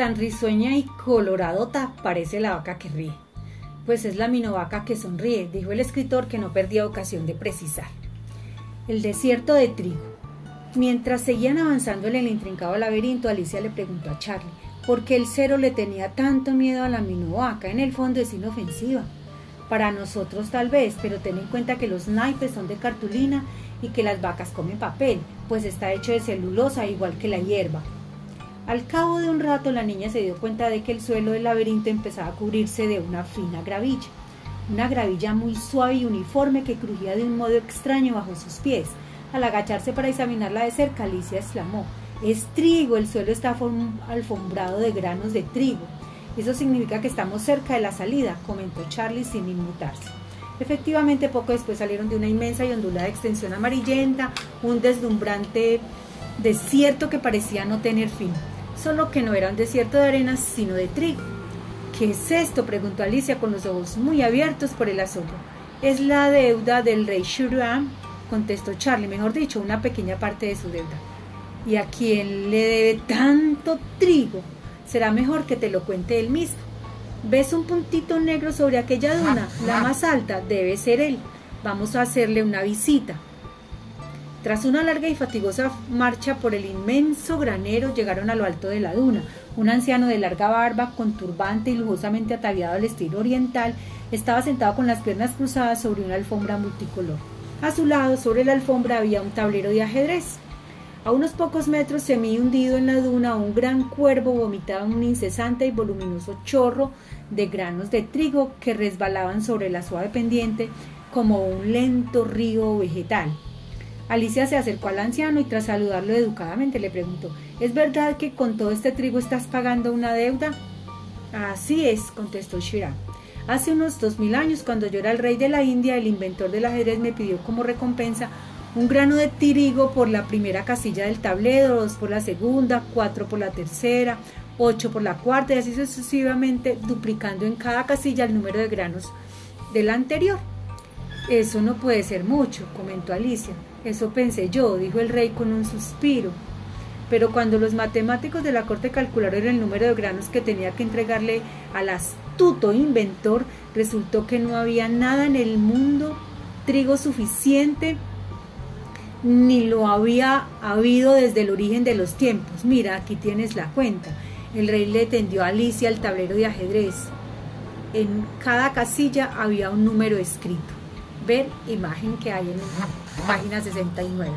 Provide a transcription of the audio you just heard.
Tan risueña y coloradota parece la vaca que ríe. Pues es la minovaca que sonríe, dijo el escritor que no perdía ocasión de precisar. El desierto de trigo. Mientras seguían avanzando en el intrincado laberinto, Alicia le preguntó a Charlie por qué el cero le tenía tanto miedo a la minovaca. En el fondo es inofensiva. Para nosotros tal vez, pero ten en cuenta que los naipes son de cartulina y que las vacas comen papel, pues está hecho de celulosa igual que la hierba. Al cabo de un rato la niña se dio cuenta de que el suelo del laberinto empezaba a cubrirse de una fina gravilla, una gravilla muy suave y uniforme que crujía de un modo extraño bajo sus pies. Al agacharse para examinarla de cerca, Alicia exclamó, es trigo, el suelo está alfombrado de granos de trigo. Eso significa que estamos cerca de la salida, comentó Charlie sin inmutarse. Efectivamente, poco después salieron de una inmensa y ondulada extensión amarillenta, un deslumbrante desierto que parecía no tener fin, solo que no era un desierto de arenas, sino de trigo. ¿Qué es esto? preguntó Alicia con los ojos muy abiertos por el asombro. Es la deuda del rey Shuram, contestó Charlie, mejor dicho, una pequeña parte de su deuda. ¿Y a quién le debe tanto trigo? Será mejor que te lo cuente él mismo. ¿Ves un puntito negro sobre aquella duna? La más alta debe ser él. Vamos a hacerle una visita. Tras una larga y fatigosa marcha por el inmenso granero, llegaron a lo alto de la duna. Un anciano de larga barba, con turbante y lujosamente ataviado al estilo oriental, estaba sentado con las piernas cruzadas sobre una alfombra multicolor. A su lado, sobre la alfombra, había un tablero de ajedrez. A unos pocos metros, semi hundido en la duna, un gran cuervo vomitaba un incesante y voluminoso chorro de granos de trigo que resbalaban sobre la suave pendiente como un lento río vegetal. Alicia se acercó al anciano y tras saludarlo educadamente le preguntó, ¿es verdad que con todo este trigo estás pagando una deuda? Así es, contestó Shiran. Hace unos dos mil años, cuando yo era el rey de la India, el inventor del ajedrez me pidió como recompensa un grano de trigo por la primera casilla del tablero, dos por la segunda, cuatro por la tercera, ocho por la cuarta y así sucesivamente, duplicando en cada casilla el número de granos del anterior. Eso no puede ser mucho, comentó Alicia. Eso pensé yo, dijo el rey con un suspiro. Pero cuando los matemáticos de la corte calcularon el número de granos que tenía que entregarle al astuto inventor, resultó que no había nada en el mundo trigo suficiente ni lo había habido desde el origen de los tiempos. Mira, aquí tienes la cuenta. El rey le tendió a Alicia el tablero de ajedrez. En cada casilla había un número escrito ver imagen que hay en página 69.